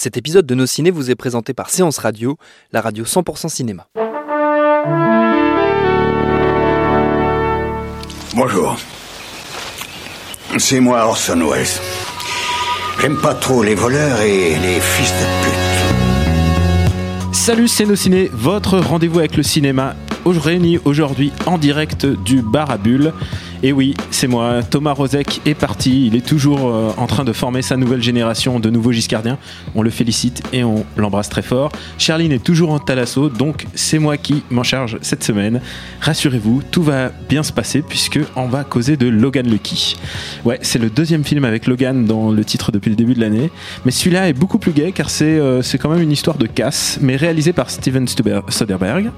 Cet épisode de Nos Ciné vous est présenté par Séance Radio, la radio 100% cinéma. Bonjour. C'est moi Orson Welles. J'aime pas trop les voleurs et les fils de pute. Salut, c'est Nos Ciné, votre rendez-vous avec le cinéma, réuni aujourd'hui en direct du bar à bulles. Et oui, c'est moi, Thomas Rozek est parti, il est toujours euh, en train de former sa nouvelle génération de nouveaux giscardiens. On le félicite et on l'embrasse très fort. Charline est toujours en talasso, donc c'est moi qui m'en charge cette semaine. Rassurez-vous, tout va bien se passer puisque on va causer de Logan Lucky. Ouais, c'est le deuxième film avec Logan dans le titre depuis le début de l'année, mais celui-là est beaucoup plus gai car c'est euh, quand même une histoire de casse, mais réalisée par Steven Soderbergh.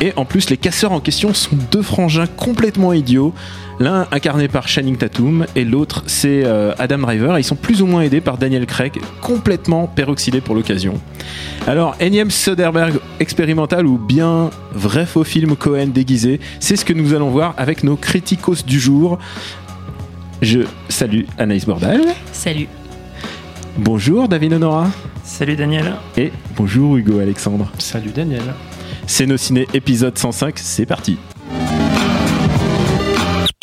Et en plus, les casseurs en question sont deux frangins complètement idiots. L'un incarné par Channing Tatum et l'autre c'est euh, Adam Driver. Ils sont plus ou moins aidés par Daniel Craig, complètement peroxydé pour l'occasion. Alors, énième Soderbergh expérimental ou bien vrai faux film Cohen déguisé, c'est ce que nous allons voir avec nos criticos du jour. Je salue Anaïs Bordal. Salut. Bonjour David Honora. Salut Daniel. Et bonjour Hugo Alexandre. Salut Daniel. C'est nos ciné épisode 105, c'est parti.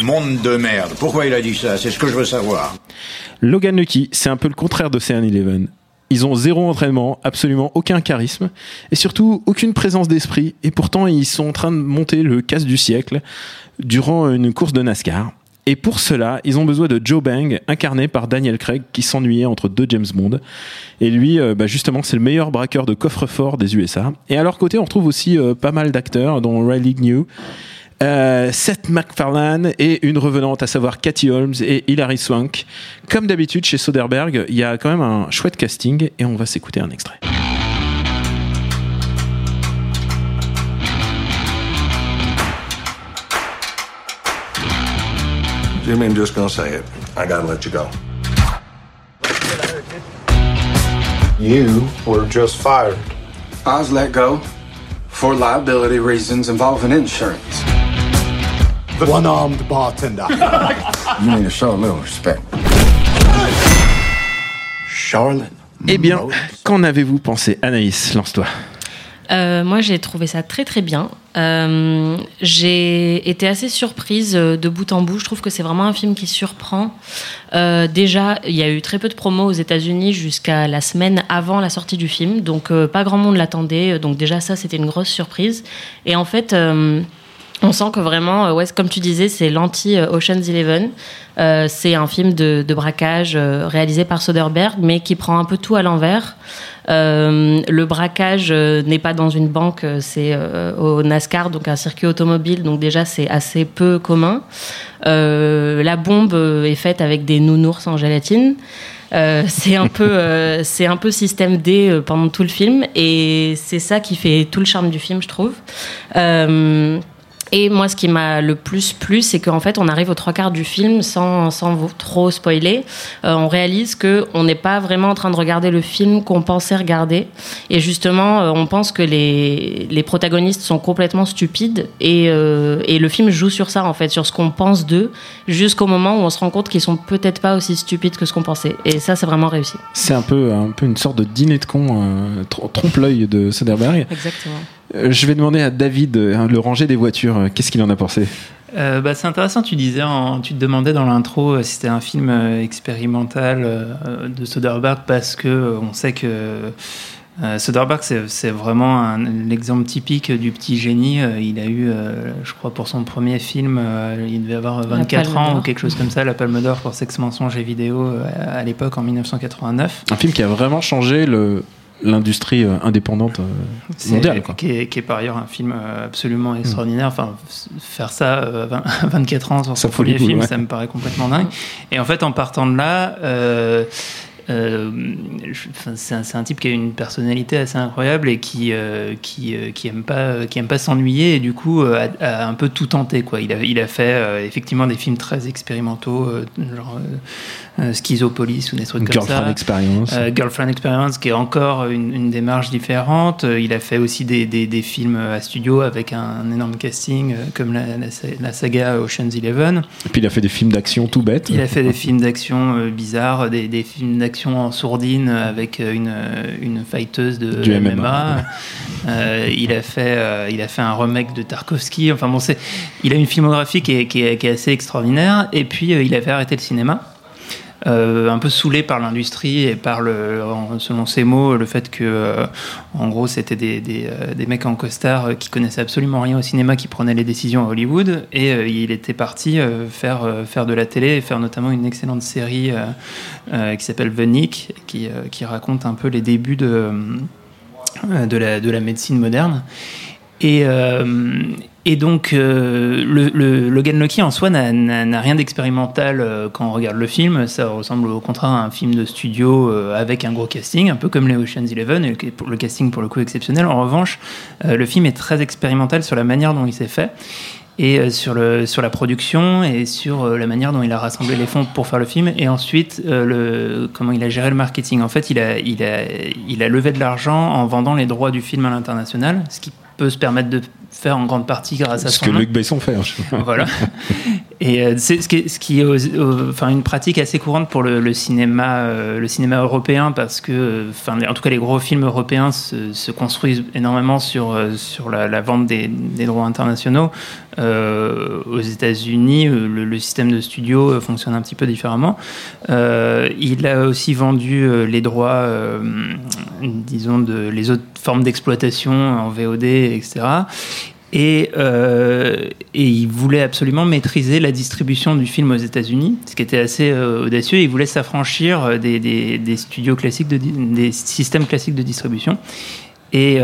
Monde de merde. Pourquoi il a dit ça? C'est ce que je veux savoir. Logan Lucky, c'est un peu le contraire d'Ocean Eleven. Ils ont zéro entraînement, absolument aucun charisme, et surtout aucune présence d'esprit, et pourtant ils sont en train de monter le casse du siècle durant une course de NASCAR. Et pour cela, ils ont besoin de Joe Bang, incarné par Daniel Craig, qui s'ennuyait entre deux James Bond. Et lui, euh, bah, justement, c'est le meilleur braqueur de coffre-fort des USA. Et à leur côté, on retrouve aussi euh, pas mal d'acteurs, dont Riley New, euh, Seth MacFarlane et une revenante, à savoir Cathy Holmes et Hilary Swank. Comme d'habitude chez Soderbergh, il y a quand même un chouette casting et on va s'écouter un extrait. Jimmy, I'm just gonna say it? I gotta let you go. You were just fired. I was let go for liability reasons involving insurance. One armed bartender. You need to show a little respect. Charlotte. Eh bien, qu'en avez-vous pensé? Anaïs, lance-toi. Euh, moi, j'ai trouvé ça très très bien. Euh, j'ai été assez surprise euh, de bout en bout. Je trouve que c'est vraiment un film qui surprend. Déjà, il y a eu très peu de promos aux États-Unis jusqu'à la semaine avant la sortie du film, donc pas grand monde l'attendait. Donc déjà, ça, c'était une grosse surprise. Et en fait. on sent que vraiment, comme tu disais, c'est l'anti-Ocean's Eleven. Euh, c'est un film de, braquage réalisé par Soderbergh, mais qui prend un peu tout à l'envers. Euh, le braquage euh, n'est pas dans une banque, euh, c'est au NASCAR, donc un circuit automobile, donc déjà c'est assez peu commun. La bombe est faite avec des nounours en gélatine. C'est un peu c'est un peu système D pendant tout le film et c'est ça qui fait tout le charme du film je trouve et moi, ce qui m'a le plus plu, c'est qu'en fait, on arrive aux trois quarts du film sans, sans vous trop spoiler. Euh, on réalise que on n'est pas vraiment en train de regarder le film qu'on pensait regarder. Et justement, euh, on pense que les, les protagonistes sont complètement stupides. Et, euh, et le film joue sur ça, en fait, sur ce qu'on pense d'eux, jusqu'au moment où on se rend compte qu'ils sont peut-être pas aussi stupides que ce qu'on pensait. Et ça, c'est vraiment réussi. C'est un peu, un peu une sorte de dîner de con, euh, tr- trompe-l'œil de Soderbergh. Exactement. Euh, je vais demander à David, euh, le ranger des voitures, euh, qu'est-ce qu'il en a pensé? Euh, bah, c'est intéressant, tu disais, en- tu te demandais dans l'intro euh, si c'était un film euh, expérimental euh, de Soderbergh parce que euh, on sait que euh, Soderbergh c'est vraiment un- l'exemple typique du petit génie. Euh, il a eu, euh, je crois, pour son premier film, euh, il devait avoir 24 Palme ans ou quelque chose comme ça, la Palme d'Or pour Sexe, mensonge et vidéo euh, à l'époque en 1989. Un film qui a vraiment changé le, l'industrie euh, indépendante euh, mondiale. Quoi. Qui, est, qui est par ailleurs un film euh, absolument extraordinaire. Enfin, faire ça à 20 à 24 ans sur son premier film, ouais. ça me paraît complètement dingue. Et en fait, en partant de là, euh, euh, c'est un, type qui a une personnalité assez incroyable et qui euh, qui, euh, qui aime pas qui aime pas s'ennuyer et du coup a, a un peu tout tenté quoi. Il a il a fait effectivement des films très expérimentaux genre euh, Schizopolis ou des trucs comme ça. Girlfriend Experience. Euh, Girlfriend Experience, qui est encore une, une démarche différente. Euh, Il a fait aussi des, des, des films à studio avec un, énorme casting, comme la, la, la saga Ocean's Eleven. Et puis il a fait des films d'action tout bêtes. Il a fait des films d'action bizarres, des, des films d'action en sourdine avec une, une fighteuse de Du MMA. MMA. Il, a fait, il a fait un remake de Tarkovsky. Enfin bon, c'est, il a une filmographie qui est, qui est, qui est assez extraordinaire. Et puis il avait arrêté le cinéma. Euh, un peu saoulé par l'industrie et par le, selon ses mots, le fait que, euh, en gros, c'était des, des, euh, des mecs en costard qui connaissaient absolument rien au cinéma qui prenaient les décisions à Hollywood. Et il était parti faire, faire de la télé et faire notamment une excellente série qui s'appelle The Nick, qui, qui raconte un peu les débuts de, de, la, de la médecine moderne. Et, euh, et donc, euh, le, le, Logan Lucky en soi n'a- rien d'expérimental euh, quand on regarde le film. Ça ressemble au contraire à un film de studio avec un gros casting, un peu comme les Ocean's Eleven, et le, casting pour le coup exceptionnel. En revanche, le film est très expérimental sur la manière dont il s'est fait et sur, la production et sur la manière dont il a rassemblé les fonds pour faire le film et ensuite comment il a géré le marketing. En fait, il a, il a levé de l'argent en vendant les droits du film à l'international, ce qui peut se permettre de faire en grande partie grâce à Ce son que nom. Luc Besson fait. hein. Voilà. Et euh, c'est ce qui est, ce qui est aux- aux- enfin une pratique assez courante pour le, le cinéma, euh, le cinéma européen parce que, euh, enfin, en tout cas, les gros films européens se, se construisent énormément sur sur la, la vente des, des droits internationaux. Euh, aux États-Unis, le, le système de studio fonctionne un petit peu différemment. Euh, il a aussi vendu les droits, disons, de les autres formes d'exploitation en VOD, etc. Et, euh, et il voulait absolument maîtriser la distribution du film aux États-Unis, ce qui était assez euh, audacieux. Il voulait s'affranchir euh, des, studios classiques, des systèmes classiques de distribution. Et,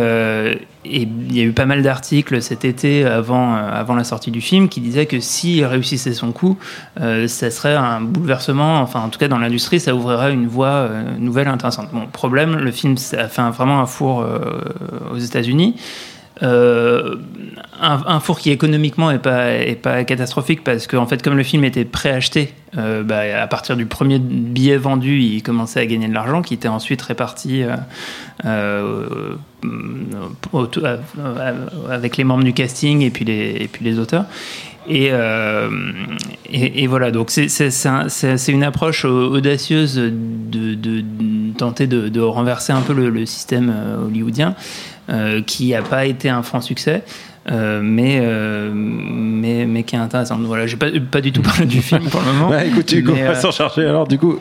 il y a eu pas mal d'articles cet été avant, la sortie du film qui disaient que s'il réussissait son coup, ça serait un bouleversement, enfin en tout cas dans l'industrie, ça ouvrirait une voie nouvelle intéressante. Bon, problème, le film a fait vraiment un four aux États-Unis. Euh, un, four qui économiquement est pas, pas catastrophique parce qu'en fait comme le film était préacheté euh, bah, à partir du premier billet vendu il commençait à gagner de l'argent qui était ensuite réparti euh, euh, avec les membres du casting et puis les, auteurs. Et, voilà, donc c'est- c'est c'est un- c'est- c'est une approche audacieuse de, tenter de, renverser un peu le, système hollywoodien, qui n'a pas été un franc succès. euh, mais, euh, mais, mais qui est intéressant. Voilà, j'ai pas, pas du tout parlé du film pour le moment. Bah, écoute, Hugo mais, va euh, s'en charger. Alors, du coup,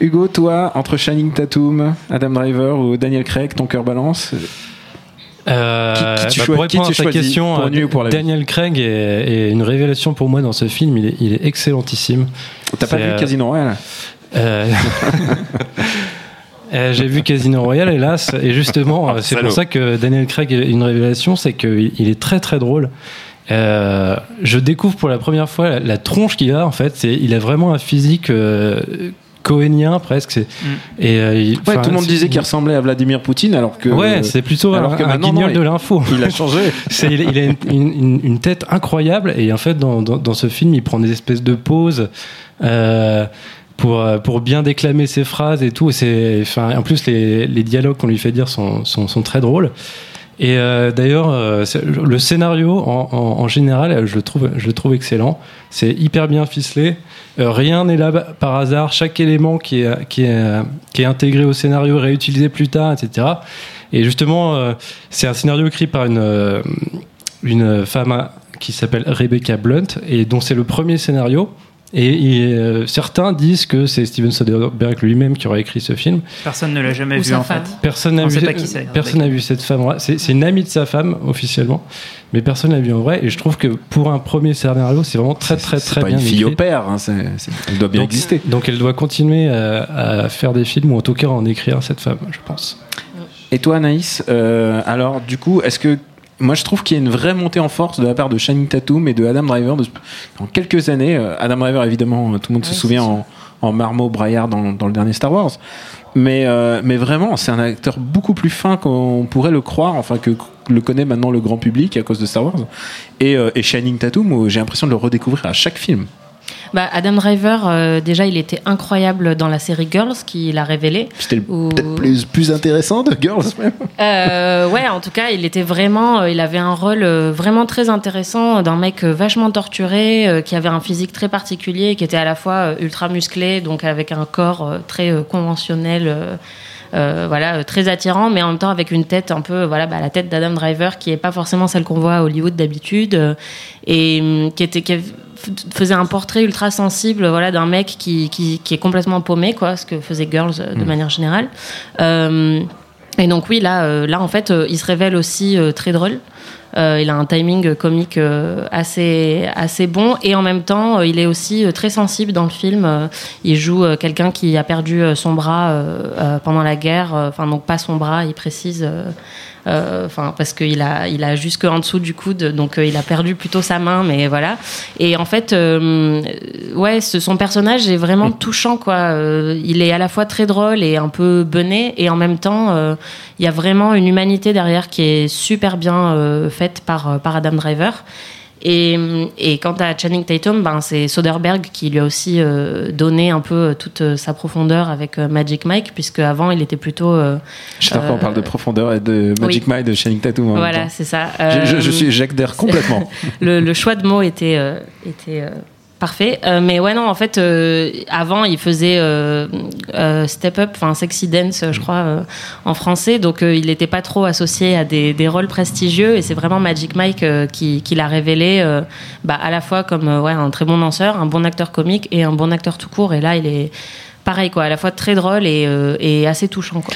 Hugo, toi, entre Shining Tatum, Adam Driver ou Daniel Craig, ton cœur balance Euh, Qui- qui tu bah, pour qui répondre tu à ta choisis question, pour euh, pour Daniel Craig est, est une révélation pour moi dans ce film. Il est, il est excellentissime. T'as pas vu euh, Casino Royale? euh, J'ai vu Casino Royale, hélas, et justement, Ah, euh, c'est pour ça que Daniel Craig est une révélation, c'est qu'il il est très très drôle. Euh, je découvre pour la première fois la, la tronche qu'il a en fait. Il a vraiment un physique euh, cohénien presque. Et euh, il- Ouais, tout le monde disait qu'il ressemblait à Vladimir Poutine, alors que. Ouais, c'est plutôt alors un, que un maintenant, guignol non, de il- l'info. Il a changé. Il, il a une, une- une tête incroyable et en fait dans, dans, dans ce film il prend des espèces de pauses euh, pour, euh, pour bien déclamer ses phrases et tout. C'est, en plus les, les dialogues qu'on lui fait dire sont, sont, sont très drôles. Et euh, d'ailleurs, euh, le scénario en, général, je le trouve, je le trouve excellent. C'est hyper bien ficelé. Rien n'est là par hasard. Chaque élément qui est, qui est, qui est intégré au scénario réutilisé plus tard, etc. Et justement, c'est un scénario écrit par une, une femme qui s'appelle Rebecca Blunt et dont c'est le premier scénario. Et, et, euh, certains disent que c'est Steven Soderbergh lui-même qui aurait écrit ce film. Personne ne l'a jamais Ou vu en femme. fait. Personne n'a vu, personne vu cette femme. C'est c'est une amie de sa femme officiellement, mais personne l'a vu en vrai. Et je trouve que pour un premier scénario, c'est vraiment très très C'est très pas bien une fille écrit. au père, hein, c'est- c'est- elle doit bien donc, exister. Donc elle doit continuer à, à faire des films ou en tout cas à en écrire cette femme, je pense. Et toi, Anaïs, euh, alors du coup, est-ce que moi je trouve qu'il y a une vraie montée en force de la part de Channing Tatum et de Adam Driver de- en quelques années. Euh, Adam Driver, évidemment, tout le monde se souvient en, en marmot braillard dans, dans le dernier Star Wars. Mais, euh, mais vraiment, c'est un acteur beaucoup plus fin qu'on pourrait le croire, enfin que le connaît maintenant le grand public à cause de Star Wars. Et, euh, et Channing Tatum, j'ai l'impression de le redécouvrir à chaque film. Bah, Adam Driver, euh, déjà, il était incroyable dans la série Girls, qui l'a révélé. C'était le- Où- peut-être plus, plus intéressant de Girls même. Euh, ouais, en tout cas, il était vraiment, euh, il avait un rôle euh, vraiment très intéressant d'un mec vachement torturé, qui avait un physique très particulier, qui était à la fois ultra musclé, donc avec un corps très conventionnel. euh, voilà, très attirant, mais en même temps avec une tête un peu, voilà, bah, la tête d'Adam Driver qui est pas forcément celle qu'on voit à Hollywood d'habitude, euh, et hum, qui était, qui faisait un portrait ultra sensible, voilà, d'un mec qui, qui, qui est complètement paumé, quoi, ce que faisait Girls euh, de Mm. manière générale. Euh, et donc oui, là, euh, là en fait, il se révèle aussi très drôle. Euh, il a un timing comique euh, assez assez bon et en même temps, euh, il est aussi très sensible dans le film. Il joue quelqu'un qui a perdu son bras pendant la guerre. Enfin, donc pas son bras, il précise. Euh, Enfin, parce qu'il a il a jusque en dessous du coude, donc euh, il a perdu plutôt sa main, mais voilà. Et en fait, euh, ouais, ce, son personnage est vraiment touchant, quoi. Il est à la fois très drôle et un peu bené, et en même temps, il y a vraiment une humanité derrière qui est super bien faite par, par Adam Driver. Et, et quant à Channing Tatum, ben, c'est Soderbergh qui lui a aussi euh, donné un peu euh, toute euh, sa profondeur avec euh, Magic Mike, puisque avant il était plutôt. euh, J'adore qu'on euh, parle de profondeur et de Magic oui. Mike de Channing Tatum. en même Voilà, c'est ça. Je, je- je suis Jacques Der complètement. le, le choix de mots était, était parfait. Euh, mais ouais, non, en fait, euh, avant, il faisait euh, Step Up, enfin Sexy Dance, je crois, euh, en français. Donc, il n'était pas trop associé à des, des rôles prestigieux. Et c'est vraiment Magic Mike qui, qui l'a révélé bah, à la fois comme ouais, un très bon danseur, un bon acteur comique et un bon acteur tout court. Et là, il est pareil, quoi, à la fois très drôle et, et assez touchant, quoi.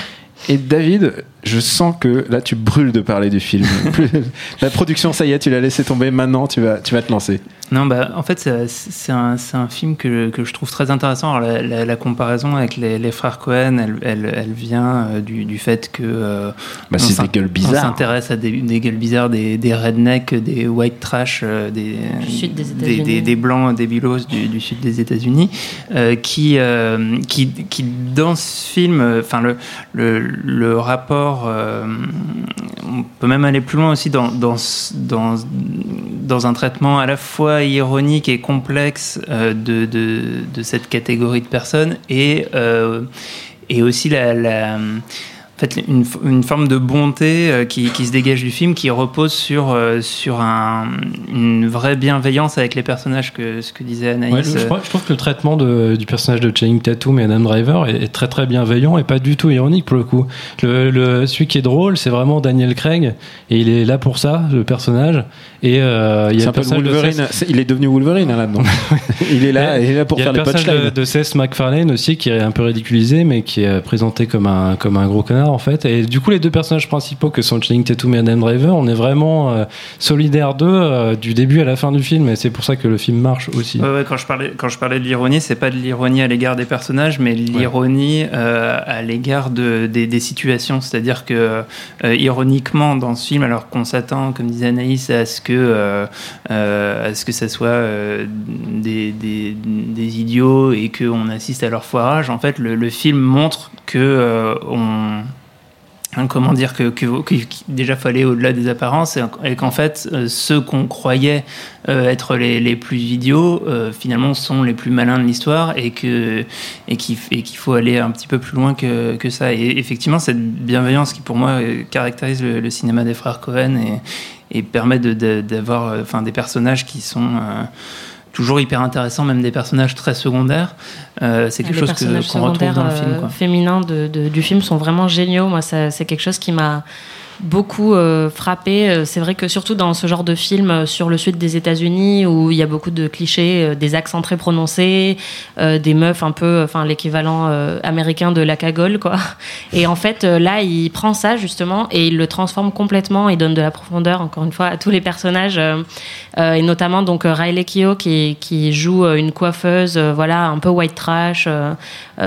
Et David, je sens que là tu brûles de parler du film. La production, ça y est, tu l'as laissé tomber. Maintenant, tu vas, tu vas te lancer. Non, bah, en fait, c'est- un, c'est un film que, que je trouve très intéressant. Alors, la, la- la comparaison avec les, les frères Cohen, elle, elle, elle vient euh, du, du fait que. euh, Bah, on c'est des gueules On bizarres. s'intéresse à des, des gueules bizarres, des, des rednecks, des white trash, euh, des, Du sud des des, États-Unis. des- des blancs débilos du, du sud des États-Unis, euh, qui, euh, qui, qui, dans ce film, enfin, le, le, le rapport. Euh, on peut même aller plus loin aussi dans, un traitement à la fois ironique et complexe euh, de, cette catégorie de personnes et, euh, aussi la, fait, une, une forme de bonté euh, qui, qui se dégage du film qui repose sur, euh, sur un- une vraie bienveillance avec les personnages, que, ce que disait Anaïs. Ouais, le- je, trouve que le traitement de- du personnage de Channing Tatum et Adam Driver est, est très très bienveillant et pas du tout ironique pour le coup. Le, le- celui qui est drôle, c'est vraiment Daniel Craig et il est là pour ça, le personnage. Et euh, il y C'est a un peu de Wolverine. Il est devenu Wolverine hein, là-dedans. il est là, il est là pour il y a faire le les personnage de, de Seth MacFarlane aussi qui est un peu ridiculisé mais qui est présenté comme un comme un gros connard en fait. Et du coup les deux personnages principaux que sont Channing Tatum et Adam Driver on est vraiment euh, solidaires d'eux euh, du début à la fin du film. Et c'est pour ça que le film marche aussi. Ouais, ouais, quand je parlais quand je parlais de l'ironie, c'est pas de l'ironie à l'égard des personnages, mais l'ironie euh, à l'égard de, des, des situations. C'est-à-dire que euh, ironiquement dans ce film, alors qu'on s'attend, comme disait Anaïs, à ce que à ce que ça soit des, des, des idiots et qu'on assiste à leur foirage, en fait, le, le film montre que euh, on comment dire que, que, que- déjà fallait au-delà des apparences et, qu'en fait euh, ceux qu'on croyait euh, être les, plus idiots euh, finalement sont les plus malins de l'histoire et que et qu'il faut aller un petit peu plus loin que, que ça. Et effectivement cette bienveillance qui pour moi caractérise le, cinéma des frères Cohen et, et permet d'avoir enfin des personnages qui sont toujours hyper intéressants même des personnages très secondaires Euh, c'est quelque les chose que- qu'on retrouve dans le film euh, quoi. féminins de, de- du film sont vraiment géniaux. Moi, ça- c'est quelque chose qui m'a beaucoup euh, frappé. Euh, C'est vrai que surtout dans ce genre de film euh, sur le sud des États-Unis où il y a beaucoup de clichés, des accents très prononcés, des meufs un peu, enfin l'équivalent américain de la cagole, quoi. Et en fait, là, il prend ça justement et il le transforme complètement. Il donne de la profondeur, encore une fois, à tous les personnages et notamment donc Riley Keough qui, joue une coiffeuse, voilà, un peu white trash,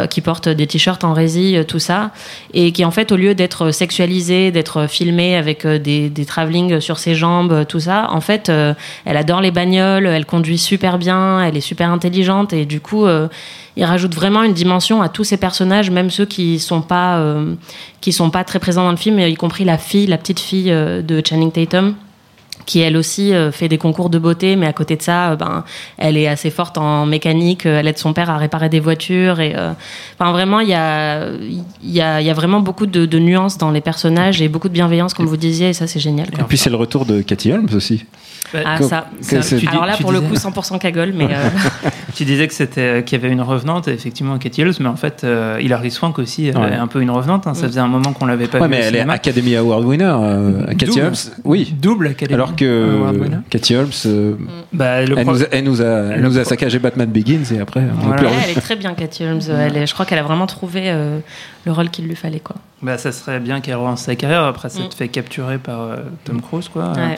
qui porte des t-shirts en euh, tout ça, et qui en fait, au lieu d'être sexualisée, d'être filmée avec euh, des, des sur ses jambes, euh, tout ça, en fait, euh, elle adore les bagnoles, elle conduit super bien, elle est super intelligente, et du coup, il rajoute vraiment une dimension à tous ces personnages, même ceux qui sont pas qui sont pas très présents dans le film, y compris la fille, la petite fille de Channing Tatum qui elle aussi euh, fait des concours de beauté, mais à côté de ça, euh, ben, elle est assez forte en mécanique, euh, elle aide son père à réparer des voitures, et euh, enfin vraiment, il y a, il y, a, y a vraiment beaucoup de, de nuances dans les personnages et beaucoup de bienveillance, comme vous disiez, et ça c'est génial. Et puis c'est le retour de Cathy Holmes aussi. Ah Que- ça, ça. c'est- alors là pour le coup 100% cagole, mais euh, Tu disais que c'était qu'il y avait une revenante, effectivement, Katie Holmes, mais en fait, euh, Hilary Swank aussi avait Ouais. un peu une revenante. hein. Ça faisait un moment qu'on l'avait pas Ouais, vu mais au elle est cinéma. Academy Award winner, euh, Double. Holmes. Oui. Double Academy Alors que Award winner. Cathy Holmes, euh, Bah, le elle, pro- nous a, elle nous a, elle le nous a pro- saccagé Batman Begins et après, on a Voilà. plus ouais, revu. elle est très bien Cathy Holmes. Elle est- je crois qu'elle a vraiment trouvé euh, le rôle qu'il lui fallait quoi. Bah, ça serait bien qu'elle relance sa carrière après s'être Mm. fait capturer par euh, Tom Cruise, quoi. Ouais.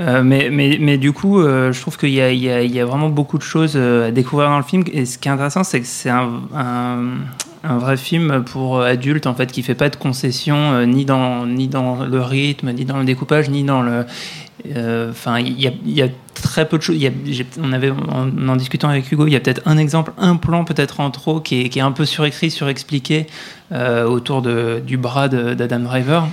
Euh, mais, mais, mais du coup, euh, je trouve qu'il y a, il y, a, il y a vraiment beaucoup de choses euh, à découvrir dans le film. Et ce qui est intéressant, c'est que c'est un, un, un vrai film pour adultes, en fait, qui fait pas de concessions euh, ni, dans, ni dans le rythme, ni dans le découpage, ni dans le. euh, Enfin, il y a, il y a très peu de choses. On avait, en, en discutant avec Hugo, il y a peut-être un exemple, un plan peut-être en trop qui est, qui est un peu surécrit, surexpliqué euh, autour de, du bras d'Adam Driver.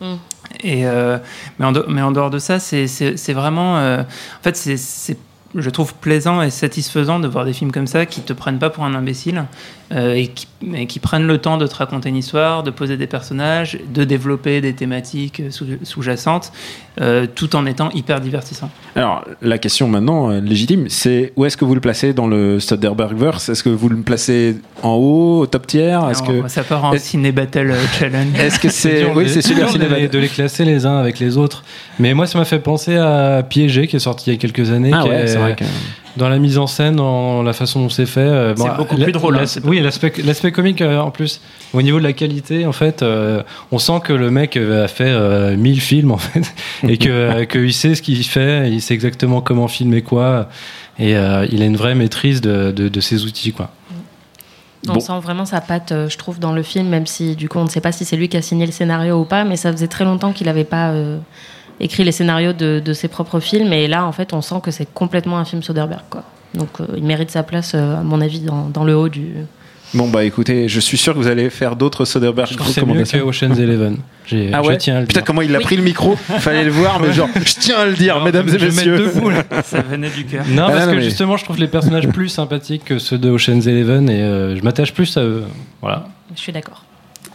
Mm. Et euh, mais, en mais en dehors de ça, c'est vraiment. euh, en fait, c'est je trouve plaisant et satisfaisant de voir des films comme ça qui te prennent pas pour un imbécile euh, et, qui, et qui prennent le temps de te raconter une histoire, de poser des personnages, de développer des thématiques sous- sous-jacentes, euh, tout en étant hyper divertissant. Alors, la question maintenant euh, légitime, c'est où est-ce que vous le placez dans le Soderberghverse? Est-ce que vous le placez en haut, au top tier? Est-ce que Ça part en ciné battle challenge. est-ce que c'est oui, de- c'est super de, de les classer les uns avec les autres. Mais moi, ça m'a fait penser à Piégé, qui est sorti il y a quelques années. Ah qui ouais, est- c'est vrai que Dans la mise en scène, dans la façon dont c'est fait. euh, C'est beaucoup plus drôle, hein, oui, l'aspect comique euh, en plus. Au niveau de la qualité, en fait, euh, on sent que le mec euh, a fait euh, 1000 films, en fait. et que, euh, qu'il sait ce qu'il fait, il sait exactement comment filmer quoi. Et euh, il a une vraie maîtrise de, de, de ses outils, quoi. On Bon. sent vraiment sa patte, euh, je trouve, dans le film, même si du coup on ne sait pas si c'est lui qui a signé le scénario ou pas, mais ça faisait très longtemps qu'il n'avait pas euh, écrit les scénarios de, de ses propres films, et là en fait on sent que c'est complètement un film Soderbergh. Quoi. Donc euh, il mérite sa place, euh, à mon avis, dans, dans le haut du. Bon bah écoutez, je suis sûr que vous allez faire d'autres Soderbergh Je c'est mieux que recommandations. Ocean's Eleven. J'ai- Ah je ouais tiens à le Putain dire. comment il a Oui. pris le micro Fallait le voir, mais genre je tiens à le dire, mesdames je et messieurs. debout, là. Ça venait du cœur. Non, Ah, parce non, que mais- justement, je trouve les personnages plus sympathiques que ceux de Ocean's Eleven et euh, je m'attache plus à eux. Voilà. Je suis d'accord.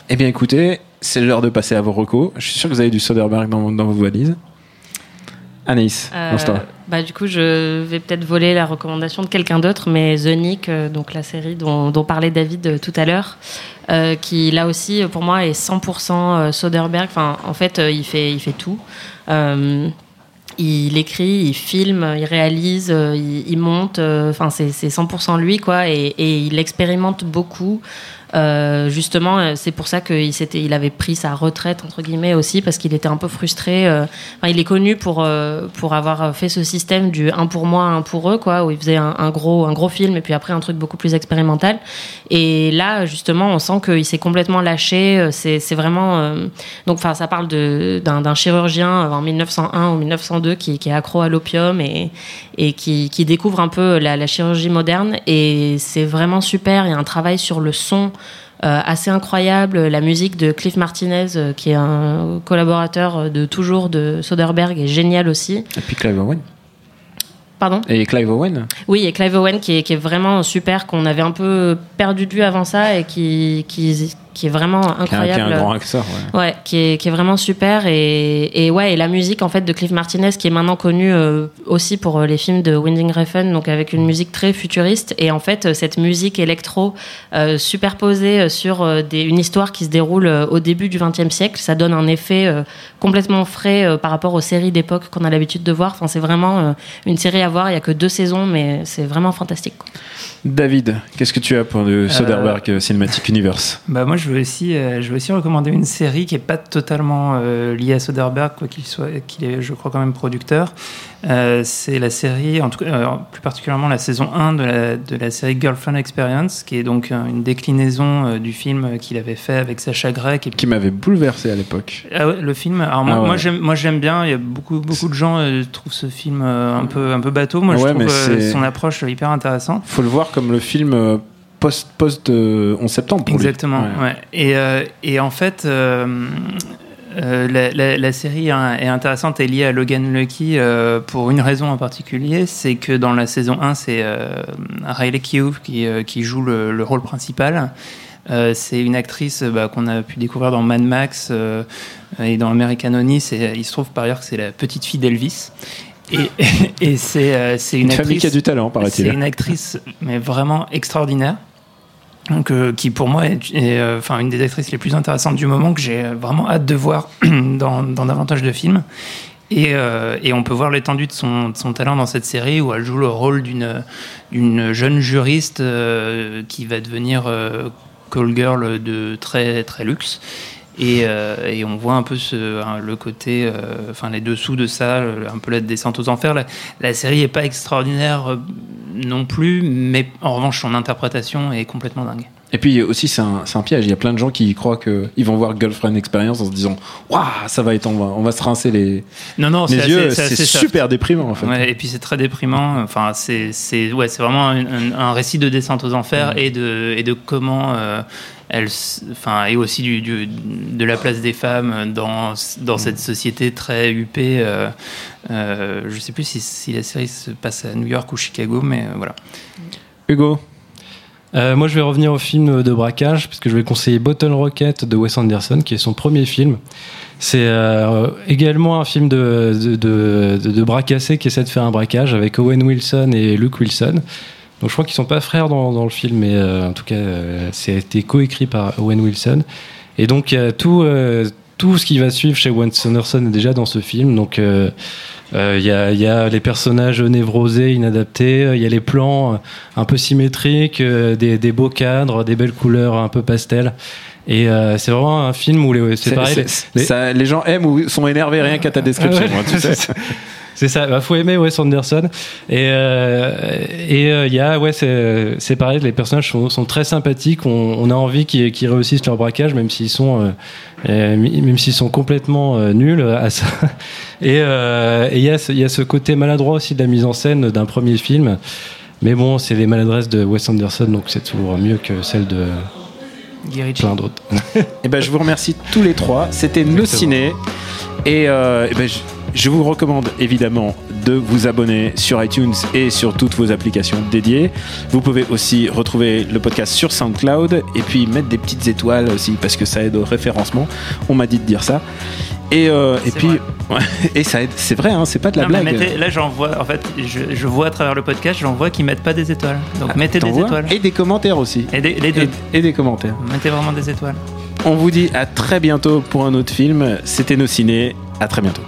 Eh bien écoutez, c'est l'heure de passer à vos recos. Je suis sûr que vous avez du Soderbergh dans, dans vos valises. Anaïs, Euh, bah, du coup, je vais peut-être voler la recommandation de quelqu'un d'autre, mais The Nick, euh, donc la série dont, dont parlait David euh, tout à l'heure, euh, qui là aussi, pour moi, est 100% euh, Soderbergh. Enfin, en fait, il fait, il fait tout. Euh, il écrit, il filme, il réalise, il, il monte. Enfin, c'est c'est 100% lui, quoi. Et, et il expérimente beaucoup. Euh, justement, euh, c'est pour ça qu'il il avait pris sa retraite entre guillemets aussi parce qu'il était un peu frustré. euh. Enfin, il est connu pour euh, pour avoir fait ce système du un pour moi, un pour eux, quoi, où il faisait un, un gros un gros film et puis après un truc beaucoup plus expérimental. Et là, justement, on sent qu'il s'est complètement lâché. C'est c'est vraiment donc, enfin, ça parle de d'un d'un chirurgien en 1901 ou 1902 qui, qui est accro à l'opium et et qui, qui découvre un peu la, la chirurgie moderne. Et c'est vraiment super. Il y a un travail sur le son assez incroyable. La musique de Cliff Martinez, euh, qui est un collaborateur de toujours de Soderbergh, est géniale aussi. Et puis Clive Owen. Pardon? Et Clive Owen Oui, et Clive Owen qui est, qui est vraiment super, qu'on avait un peu perdu de vue avant ça et qui, qui, qui est vraiment Qui a, qui a incroyable. un grand acteur. ouais. Ouais, qui est, qui est vraiment super et, et ouais et la musique en fait de Cliff Martinez qui est maintenant connu euh, aussi pour euh, les films de Winding Refn donc avec une musique très futuriste et en fait euh, cette musique électro euh, superposée sur euh, des, une histoire qui se déroule euh, au début du XXe siècle ça donne un effet euh, complètement frais euh, par rapport aux séries d'époque qu'on a l'habitude de voir enfin c'est vraiment euh, une série à voir il y a que deux saisons mais c'est vraiment fantastique quoi. David, qu'est-ce que tu as pour le Soderbergh euh, Cinematic Universe? Bah moi je veux aussi euh, je veux aussi recommander une série qui est pas totalement euh, liée à Soderbergh quoi qu'il soit qu'il est je crois quand même producteur. Euh, c'est la série en tout cas plus particulièrement la saison 1 de la de la série Girlfriend Experience qui est donc une déclinaison du film qu'il avait fait avec Sacha Grey qui, Qui m'avait bouleversé à l'époque. ah ouais, le film. Alors moi, Ah ouais. moi, j'aime, moi j'aime bien. Il y a beaucoup, beaucoup de gens trouvent ce film un peu, un peu bateau. Moi, je trouve son approche hyper intéressante. Faut le voir comme le film post post euh, 11 septembre. Pour. Exactement. Ouais. Et, euh, et en fait, euh, euh, la, la- la série hein, est intéressante et liée à Logan Lucky euh, pour une raison en particulier, c'est que dans la saison 1, c'est euh, Riley Keough qui, euh, qui joue le, le rôle principal. Euh, c'est une actrice euh, bah, qu'on a pu découvrir dans Mad Max euh, et dans American Honey. Il se trouve par ailleurs que c'est la petite fille d'Elvis. Et, et c'est euh, c'est une, Une famille actrice, qui a du talent, paraît-il. C'est une actrice, mais vraiment extraordinaire. Donc, euh, qui pour moi est, est, euh, une des actrices les plus intéressantes du moment que j'ai vraiment hâte de voir dans, davantage de films. Et, euh, et on peut voir l'étendue de son, de son talent dans cette série où elle joue le rôle d'une jeune juriste qui va devenir call girl de très très luxe. Et, euh, et on voit un peu ce, hein, le côté, euh, enfin les dessous de ça, un peu la descente aux enfers. La, la série est pas extraordinaire euh, non plus, mais en revanche son interprétation est complètement dingue. Et puis aussi, c'est un, piège. Il y a plein de gens qui croient qu'ils vont voir Girlfriend Experience en se disant Waouh, ça va être, on va, on va se rincer les, Non, non, les yeux. c'est super déprimant en fait. Ouais, et puis c'est très déprimant. Enfin, c'est c'est ouais, c'est vraiment un, un- un récit de descente aux enfers et de et de comment euh, elle, enfin, et aussi du, du- de la place des femmes dans dans cette société très huppée. Euh, euh, je sais plus si, si la série se passe à New York ou Chicago, mais voilà. Hugo? Euh, moi, je vais revenir au film de braquage, parce que je vais conseiller Bottle Rocket de Wes Anderson, qui est son premier film. C'est euh, également un film de, de, de, de, qui essaie de faire un braquage avec Owen Wilson et Luke Wilson. Donc je crois qu'ils sont pas frères dans, dans le film, mais euh, en tout cas, euh, c'est été coécrit par Owen Wilson. Et donc a tout, euh, tout ce qui va suivre chez Wes Anderson est déjà dans ce film. Donc euh, euh, il y, a, y a les personnages névrosés, inadaptés, il y a les plans euh, un peu symétriques, euh, des, des beaux cadres, des belles couleurs un peu pastel. Et euh, c'est vraiment un film où les, c'est C'est- pareil. c'est- les- ça- les gens aiment ou sont énervés rien qu'à ta description. Ah ouais, hein, tu sais. c'est ça. Bah, faut aimer Wes Anderson. Et euh, et euh, il y a ouais c'est c'est pareil, les personnages sont, sont très sympathiques. On, on a envie qu'ils qu'ils réussissent leur braquage, même s'ils sont euh, euh, même s'ils sont complètement euh, nuls à ça. Et euh, il y a ce- il y a ce côté maladroit aussi de la mise en scène d'un premier film. Mais bon, c'est les maladresses de Wes Anderson, donc c'est toujours mieux que celle de plein d'autres. Et ben, je vous remercie tous les trois. C'était nos ciné. Et, euh, eh ben, je, je vous recommande évidemment de vous abonner sur iTunes et sur toutes vos applications dédiées. Vous pouvez aussi retrouver le podcast sur SoundCloud et puis mettre des petites étoiles aussi parce que ça aide au référencement. On m'a dit de dire ça. Et, euh, et puis, ouais, et ça aide. C'est vrai, hein, c'est pas de la Non, blague. mettez- là, j'en vois. En fait, je, je vois à travers le podcast, j'en vois qui mettent pas des étoiles. Donc mettez T'en des étoiles. Et des commentaires aussi. Et des- les deux. Et, et des commentaires. Mettez vraiment des étoiles. On vous dit à très bientôt pour un autre film. C'était nos ciné. À très bientôt.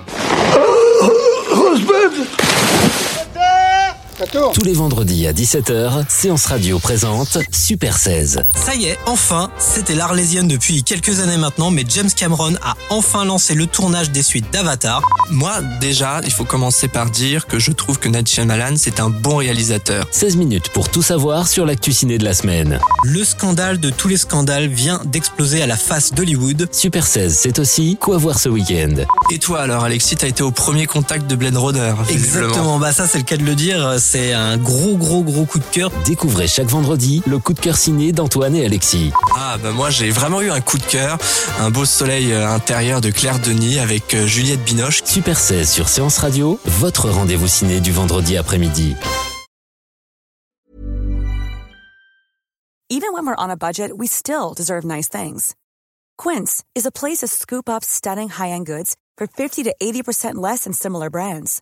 Tous les vendredis à 17h, Séance Radio présente Super 16. Ça y est, enfin, c'était l'Arlésienne depuis quelques années maintenant, mais James Cameron a enfin lancé le tournage des suites d'Avatar. Moi, déjà, il faut commencer par dire que je trouve que Night Shyamalan, c'est un bon réalisateur. 16 minutes pour tout savoir sur l'actu ciné de la semaine. Le scandale de tous les scandales vient d'exploser à la face d'Hollywood. Super 16, c'est aussi quoi voir ce week-end. Et toi alors, Alexis, t'as été au premier contact de Blade Runner. Exactement, bah ça c'est le cas de le dire, c'est un gros gros gros coup de cœur. Découvrez chaque vendredi le coup de cœur ciné d'Antoine et Alexis. Ah bah moi j'ai vraiment eu un coup de cœur, un beau soleil euh, intérieur de Claire Denis avec euh, Juliette Binoche. Super 16 sur Séance Radio, votre rendez-vous ciné du vendredi après-midi. Even even when we're on a budget, we still deserve nice things. Quince is a place to scoop up stunning high-end goods for 50 to 80% less than similar brands.